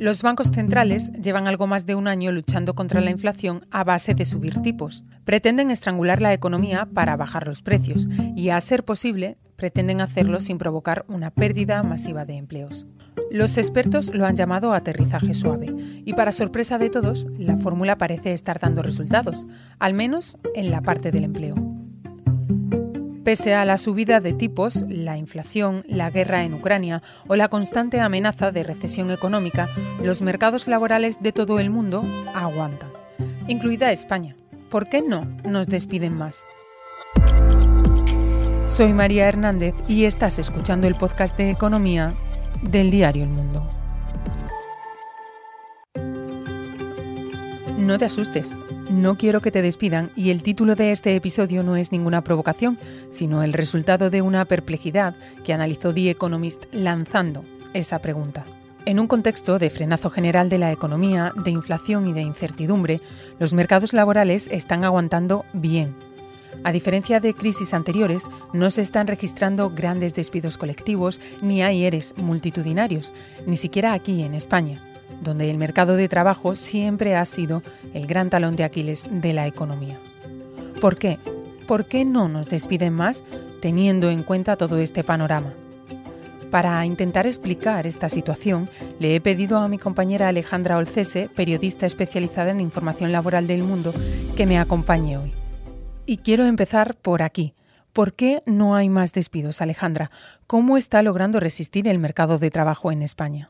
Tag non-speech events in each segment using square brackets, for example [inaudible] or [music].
Los bancos centrales llevan algo más de un año luchando contra la inflación a base de subir tipos. Pretenden estrangular la economía para bajar los precios y, a ser posible, pretenden hacerlo sin provocar una pérdida masiva de empleos. Los expertos lo han llamado aterrizaje suave y para sorpresa de todos, la fórmula parece estar dando resultados, al menos en la parte del empleo. Pese a la subida de tipos, la inflación, la guerra en Ucrania o la constante amenaza de recesión económica, los mercados laborales de todo el mundo aguantan, incluida España. ¿Por qué no nos despiden más? Soy María Hernández y estás escuchando el podcast de economía del diario El Mundo. No te asustes, no quiero que te despidan y el título de este episodio no es ninguna provocación, sino el resultado de una perplejidad que analizó The Economist lanzando esa pregunta. En un contexto de frenazo general de la economía, de inflación y de incertidumbre, los mercados laborales están aguantando bien. A diferencia de crisis anteriores, no se están registrando grandes despidos colectivos ni hay eres multitudinarios, ni siquiera aquí en España donde el mercado de trabajo siempre ha sido el gran talón de Aquiles de la economía. ¿Por qué? ¿Por qué no nos despiden más teniendo en cuenta todo este panorama? Para intentar explicar esta situación, le he pedido a mi compañera Alejandra Olcese, periodista especializada en información laboral del mundo, que me acompañe hoy. Y quiero empezar por aquí. ¿Por qué no hay más despidos, Alejandra? ¿Cómo está logrando resistir el mercado de trabajo en España?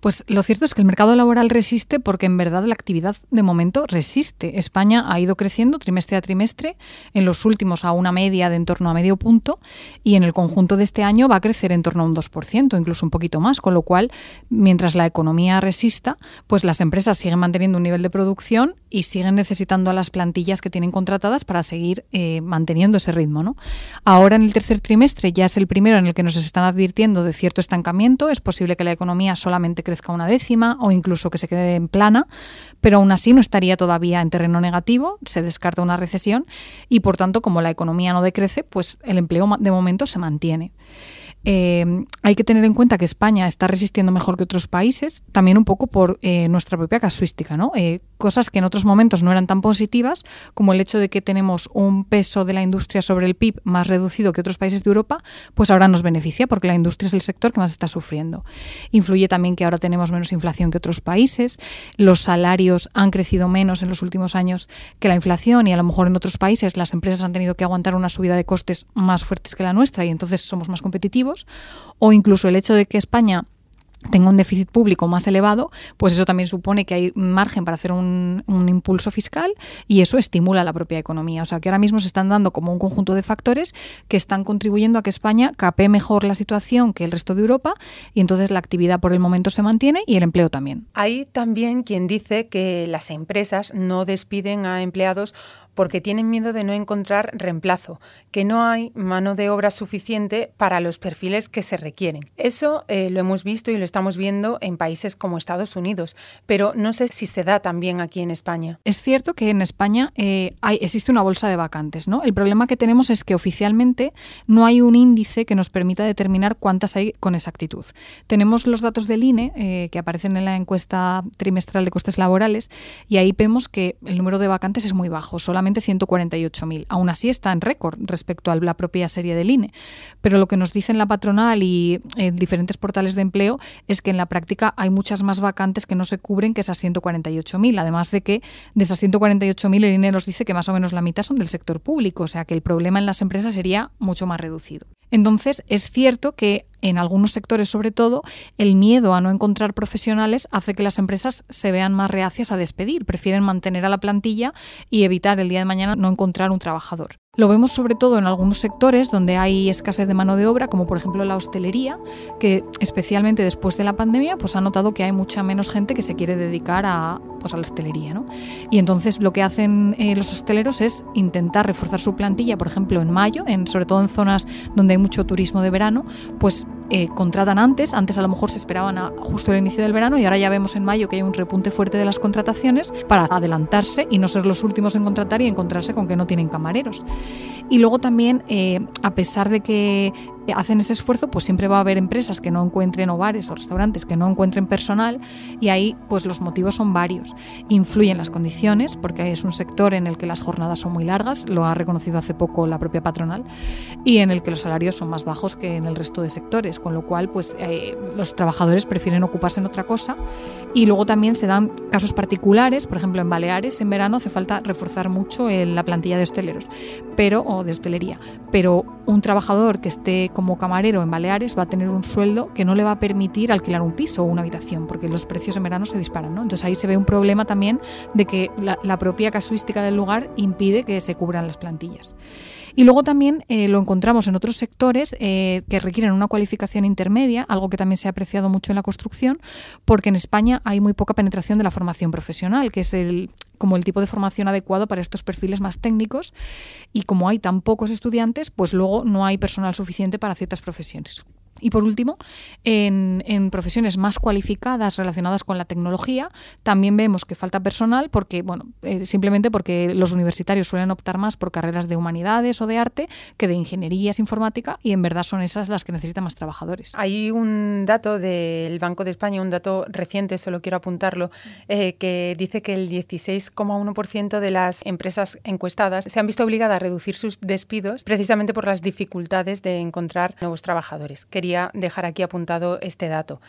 Pues lo cierto es que el mercado laboral resiste porque en verdad la actividad de momento resiste. España ha ido creciendo trimestre a trimestre, en los últimos a una media de en torno a medio punto y en el conjunto de este año va a crecer en torno a un 2%, incluso un poquito más, con lo cual mientras la economía resista, pues las empresas siguen manteniendo un nivel de producción y siguen necesitando a las plantillas que tienen contratadas para seguir eh, manteniendo ese ritmo. ¿no? Ahora en el tercer trimestre ya es el primero en el que nos están advirtiendo de cierto estancamiento, es posible que la economía solamente crezca una décima o incluso que se quede en plana, pero aún así no estaría todavía en terreno negativo, se descarta una recesión y por tanto como la economía no decrece, pues el empleo de momento se mantiene. Eh, hay que tener en cuenta que España está resistiendo mejor que otros países, también un poco por eh, nuestra propia casuística, ¿no? Eh, cosas que en otros momentos no eran tan positivas, como el hecho de que tenemos un peso de la industria sobre el PIB más reducido que otros países de Europa, pues ahora nos beneficia porque la industria es el sector que más está sufriendo. Influye también que ahora tenemos menos inflación que otros países, los salarios han crecido menos en los últimos años que la inflación y a lo mejor en otros países las empresas han tenido que aguantar una subida de costes más fuertes que la nuestra y entonces somos más competitivos o incluso el hecho de que España tenga un déficit público más elevado, pues eso también supone que hay margen para hacer un, impulso fiscal y eso estimula la propia economía. O sea que ahora mismo se están dando como un conjunto de factores que están contribuyendo a que España capee mejor la situación que el resto de Europa y entonces la actividad por el momento se mantiene y el empleo también. Hay también quien dice que las empresas no despiden a empleados porque tienen miedo de no encontrar reemplazo, que no hay mano de obra suficiente para los perfiles que se requieren. Eso eh, lo hemos visto y lo estamos viendo en países como Estados Unidos, pero no sé si se da también aquí en España. Es cierto que en España eh, hay, existe una bolsa de vacantes, ¿no? El problema que tenemos es que oficialmente no hay un índice que nos permita determinar cuántas hay con exactitud. Tenemos los datos del INE eh, que aparecen en la encuesta trimestral de costes laborales y ahí vemos que el número de vacantes es muy bajo, solamente 148.000. Aún así está en récord respecto a la propia serie del INE. Pero lo que nos dicen la patronal y en diferentes portales de empleo es que en la práctica hay muchas más vacantes que no se cubren que esas 148.000. Además de que de esas 148.000 el INE nos dice que más o menos la mitad son del sector público, o sea que el problema en las empresas sería mucho más reducido. Entonces, es cierto que en algunos sectores sobre todo, el miedo a no encontrar profesionales hace que las empresas se vean más reacias a despedir, prefieren mantener a la plantilla y evitar el día de mañana no encontrar un trabajador. Lo vemos sobre todo en algunos sectores donde hay escasez de mano de obra, como por ejemplo la hostelería, que especialmente después de la pandemia pues ha notado que hay mucha menos gente que se quiere dedicar a, pues, a la hostelería. ¿no? Y entonces lo que hacen eh, los hosteleros es intentar reforzar su plantilla, por ejemplo en mayo, en, sobre todo en zonas donde hay mucho turismo de verano, pues eh, contratan antes, antes a lo mejor se esperaban a justo el inicio del verano y ahora ya vemos en mayo que hay un repunte fuerte de las contrataciones para adelantarse y no ser los últimos en contratar y encontrarse con que no tienen camareros. Y luego también, eh, a pesar de que hacen ese esfuerzo, pues siempre va a haber empresas que no encuentren o bares o restaurantes que no encuentren personal y ahí pues los motivos son varios. Influyen las condiciones, porque es un sector en el que las jornadas son muy largas, lo ha reconocido hace poco la propia patronal, y en el que los salarios son más bajos que en el resto de sectores, con lo cual pues eh, los trabajadores prefieren ocuparse en otra cosa y luego también se dan casos particulares, por ejemplo en Baleares en verano hace falta reforzar mucho la plantilla de hosteleros, pero de hostelería, pero un trabajador que esté como camarero en Baleares va a tener un sueldo que no le va a permitir alquilar un piso o una habitación, porque los precios en verano se disparan. ¿no? Entonces ahí se ve un problema también de que la propia casuística del lugar impide que se cubran las plantillas. Y luego también eh, lo encontramos en otros sectores eh, que requieren una cualificación intermedia, algo que también se ha apreciado mucho en la construcción, porque en España hay muy poca penetración de la formación profesional, que es el, como el tipo de formación adecuado para estos perfiles más técnicos. Y como hay tan pocos estudiantes, pues luego no hay personal suficiente para ciertas profesiones. Y por último, en, profesiones más cualificadas relacionadas con la tecnología, también vemos que falta personal porque, bueno, eh, simplemente porque los universitarios suelen optar más por carreras de humanidades o de arte que de ingenierías informática y en verdad son esas las que necesitan más trabajadores. Hay un dato del Banco de España, un dato reciente, solo quiero apuntarlo, eh, que dice que el 16,1% de las empresas encuestadas se han visto obligadas a reducir sus despidos precisamente por las dificultades de encontrar nuevos trabajadores dejar aquí apuntado este dato.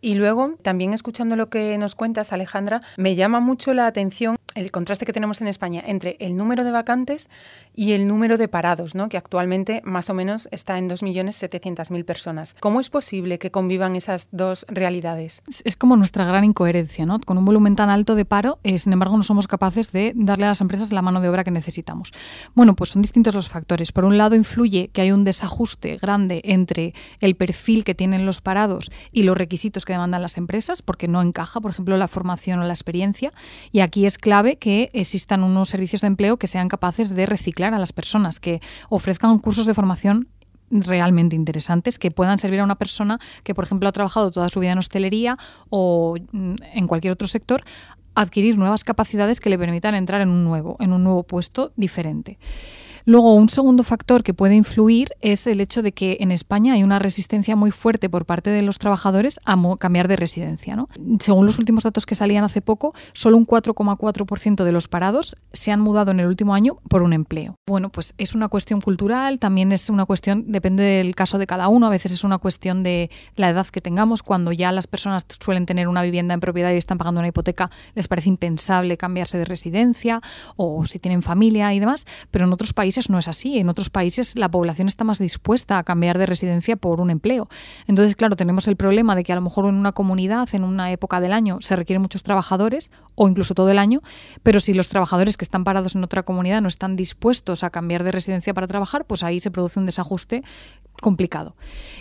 Y luego, también escuchando lo que nos cuentas, Alejandra, me llama mucho la atención el contraste que tenemos en España entre el número de vacantes y el número de parados, ¿no? que actualmente más o menos está en 2.700.000 personas. ¿Cómo es posible que convivan esas dos realidades? Es como nuestra gran incoherencia. ¿no? Con un volumen tan alto de paro, eh, sin embargo, no somos capaces de darle a las empresas la mano de obra que necesitamos. Bueno, pues son distintos los factores. Por un lado, influye que hay un desajuste grande entre el perfil que tienen los parados y los requisitos que demandan las empresas, porque no encaja, por ejemplo, la formación o la experiencia. Y aquí es clave que existan unos servicios de empleo que sean capaces de reciclar a las personas, que ofrezcan cursos de formación realmente interesantes que puedan servir a una persona que, por ejemplo, ha trabajado toda su vida en hostelería o mm, en cualquier otro sector, adquirir nuevas capacidades que le permitan entrar en un nuevo, en un nuevo puesto diferente. Luego, un segundo factor que puede influir es el hecho de que en España hay una resistencia muy fuerte por parte de los trabajadores a cambiar de residencia. ¿no? Según los últimos datos que salían hace poco, solo un 4,4% de los parados se han mudado en el último año por un empleo. Bueno, pues es una cuestión cultural, también es una cuestión, depende del caso de cada uno, a veces es una cuestión de la edad que tengamos, cuando ya las personas suelen tener una vivienda en propiedad y están pagando una hipoteca, les parece impensable cambiarse de residencia o si tienen familia y demás, pero en otros países no es así. En otros países la población está más dispuesta a cambiar de residencia por un empleo. Entonces, claro, tenemos el problema de que a lo mejor en una comunidad, en una época del año, se requieren muchos trabajadores o incluso todo el año, pero si los trabajadores que están parados en otra comunidad no están dispuestos a cambiar de residencia para trabajar, pues ahí se produce un desajuste complicado.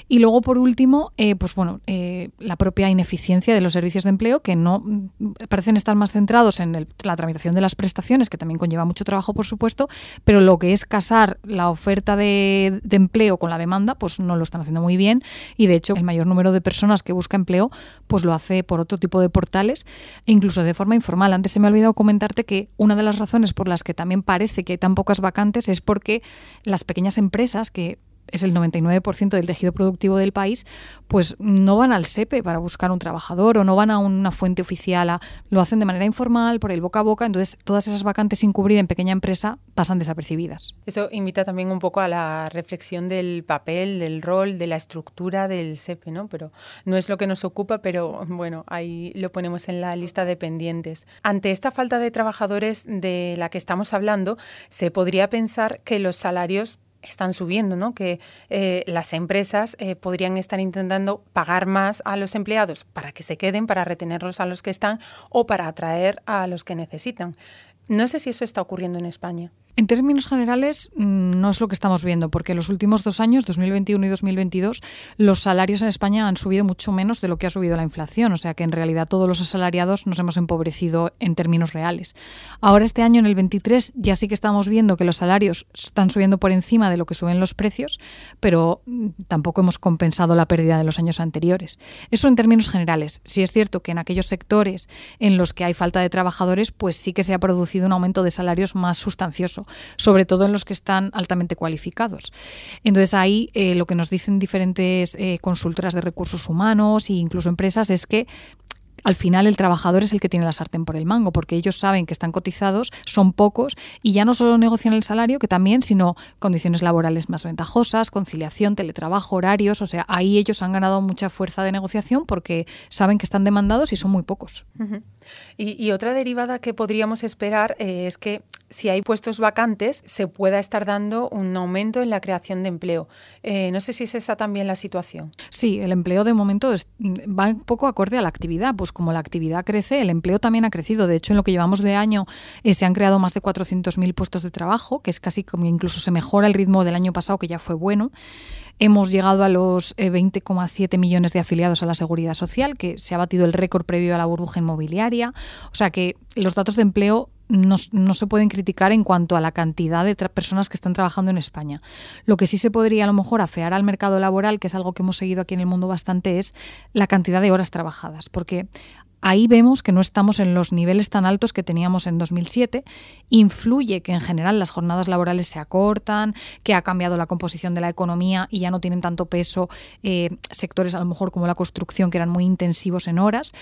Y luego, por último, eh, pues bueno, eh, la propia ineficiencia de los servicios de empleo, que no mm, parecen estar más centrados en la tramitación de las prestaciones, que también conlleva mucho trabajo, por supuesto, pero lo que es casar la oferta de, empleo con la demanda, pues no lo están haciendo muy bien. Y de hecho, el mayor número de personas que busca empleo, pues lo hace por otro tipo de portales, e incluso de forma informal. Antes se me ha olvidado comentarte que una de las razones por las que también parece que hay tan pocas vacantes es porque las pequeñas empresas que es el 99% del tejido productivo del país, pues no van al SEPE para buscar un trabajador o no van a una fuente oficial, lo hacen de manera informal, por el boca a boca, entonces todas esas vacantes sin cubrir en pequeña empresa pasan desapercibidas. Eso invita también un poco a la reflexión del papel, del rol, de la estructura del SEPE, ¿no? Pero no es lo que nos ocupa, pero bueno, ahí lo ponemos en la lista de pendientes. Ante esta falta de trabajadores de la que estamos hablando, se podría pensar que los salarios están subiendo, ¿no? que eh, las empresas eh, podrían estar intentando pagar más a los empleados para que se queden, para retenerlos a los que están o para atraer a los que necesitan. No sé si eso está ocurriendo en España. En términos generales, mm, no es lo que estamos viendo, porque en los últimos dos años, 2021 y 2022, los salarios en España han subido mucho menos de lo que ha subido la inflación. O sea que en realidad todos los asalariados nos hemos empobrecido en términos reales. Ahora, este año, en el 23, ya sí que estamos viendo que los salarios están subiendo por encima de lo que suben los precios, pero mm, tampoco hemos compensado la pérdida de los años anteriores. Eso en términos generales. Sí es cierto que en aquellos sectores en los que hay falta de trabajadores, pues sí que se ha producido un aumento de salarios más sustancioso sobre todo en los que están altamente cualificados. Entonces ahí eh, lo que nos dicen diferentes eh, consultoras de recursos humanos e incluso empresas es que al final el trabajador es el que tiene la sartén por el mango, porque ellos saben que están cotizados, son pocos, y ya no solo negocian el salario, que también, sino condiciones laborales más ventajosas, conciliación, teletrabajo, horarios, o sea, ahí ellos han ganado mucha fuerza de negociación porque saben que están demandados y son muy pocos. Y, otra derivada que podríamos esperar eh, es que si hay puestos vacantes, se pueda estar dando un aumento en la creación de empleo. Eh, no sé si es esa también la situación. Sí, el empleo de momento va un poco acorde a la actividad. Pues como la actividad crece, el empleo también ha crecido. De hecho, en lo que llevamos de año eh, se han creado más de 400.000 puestos de trabajo, que es casi como incluso se mejora el ritmo del año pasado, que ya fue bueno. Hemos llegado a los 20,7 eh, millones de afiliados a la seguridad social, que se ha batido el récord previo a la burbuja inmobiliaria. O sea que los datos de empleo no, se pueden criticar en cuanto a la cantidad de personas que están trabajando en España. Lo que sí se podría a lo mejor afear al mercado laboral, que es algo que hemos seguido aquí en el mundo bastante, es la cantidad de horas trabajadas, porque ahí vemos que no estamos en los niveles tan altos que teníamos en 2007. Influye que en general las jornadas laborales se acortan, que ha cambiado la composición de la economía y ya no tienen tanto peso eh, sectores a lo mejor como la construcción que eran muy intensivos en horas,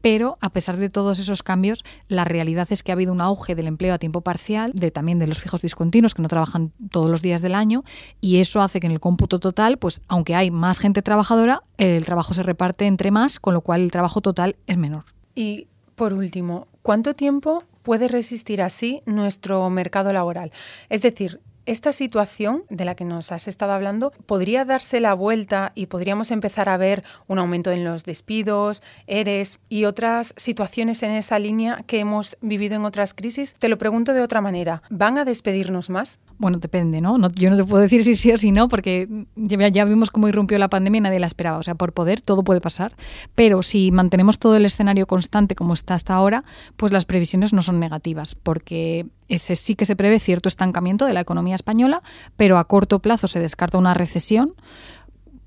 pero a pesar de todos esos cambios, la realidad es que ha habido un auge del empleo a tiempo parcial, de también de los fijos discontinuos que no trabajan todos los días del año, y eso hace que en el cómputo total, pues aunque hay más gente trabajadora, el trabajo se reparte entre más, con lo cual el trabajo total es menor. Y por último, ¿cuánto tiempo puede resistir así nuestro mercado laboral? Es decir, esta situación de la que nos has estado hablando podría darse la vuelta y podríamos empezar a ver un aumento en los despidos, ERES y otras situaciones en esa línea que hemos vivido en otras crisis. Te lo pregunto de otra manera, ¿van a despedirnos más? Bueno, depende, ¿no? yo no te puedo decir [laughs] si sí o si no, porque ya, ya vimos cómo irrumpió la pandemia y nadie la esperaba. O sea, por poder todo puede pasar. Pero si mantenemos todo el escenario constante como está hasta ahora, pues las previsiones no son negativas, porque ese sí que se prevé cierto estancamiento de la española, pero a corto plazo se descarta una recesión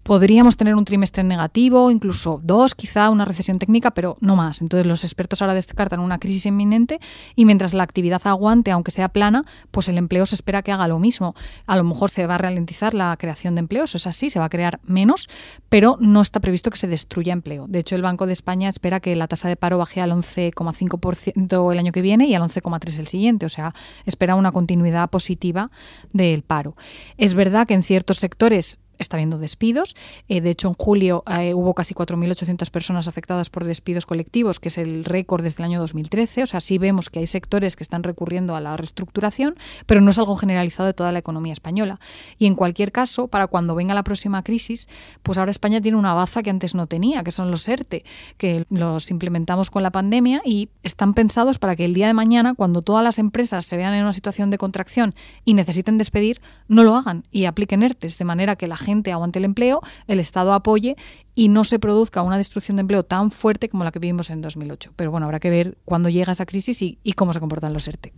podríamos tener un trimestre negativo, incluso dos, quizá una recesión técnica, pero no más. Entonces los expertos ahora descartan una crisis inminente y mientras la actividad aguante, aunque sea plana, pues el empleo se espera que haga lo mismo. A lo mejor se va a ralentizar la creación de empleos, es así, se va a crear menos, pero no está previsto que se destruya empleo. De hecho, el Banco de España espera que la tasa de paro baje al 11,5% el año que viene y al 11,3% el siguiente, o sea, espera una continuidad positiva del paro. Es verdad que en ciertos sectores está habiendo despidos. Eh, de hecho, en julio eh, hubo casi 4.800 personas afectadas por despidos colectivos, que es el récord desde el año 2013. O sea, sí vemos que hay sectores que están recurriendo a la reestructuración, pero no es algo generalizado de toda la economía española. Y en cualquier caso, para cuando venga la próxima crisis, pues ahora España tiene una baza que antes no tenía, que son los ERTE, que los implementamos con la pandemia y están pensados para que el día de mañana, cuando todas las empresas se vean en una situación de contracción y necesiten despedir, no lo hagan y apliquen ERTES, de manera que la gente aguante el empleo, el Estado apoye y no se produzca una destrucción de empleo tan fuerte como la que vivimos en 2008. Pero bueno, habrá que ver cuándo llega esa crisis y, cómo se comportan los ERTE.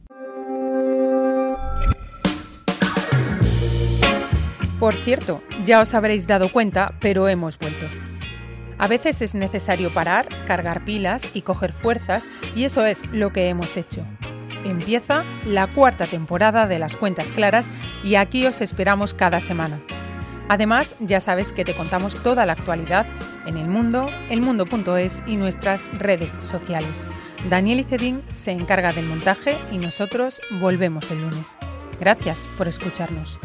Por cierto, ya os habréis dado cuenta, pero hemos vuelto. A veces es necesario parar, cargar pilas y coger fuerzas, y eso es lo que hemos hecho. Empieza la cuarta temporada de Las Cuentas Claras y aquí os esperamos cada semana. Además, ya sabes que te contamos toda la actualidad en el mundo, elmundo.es y nuestras redes sociales. Daniel Icedín se encarga del montaje y nosotros volvemos el lunes. Gracias por escucharnos.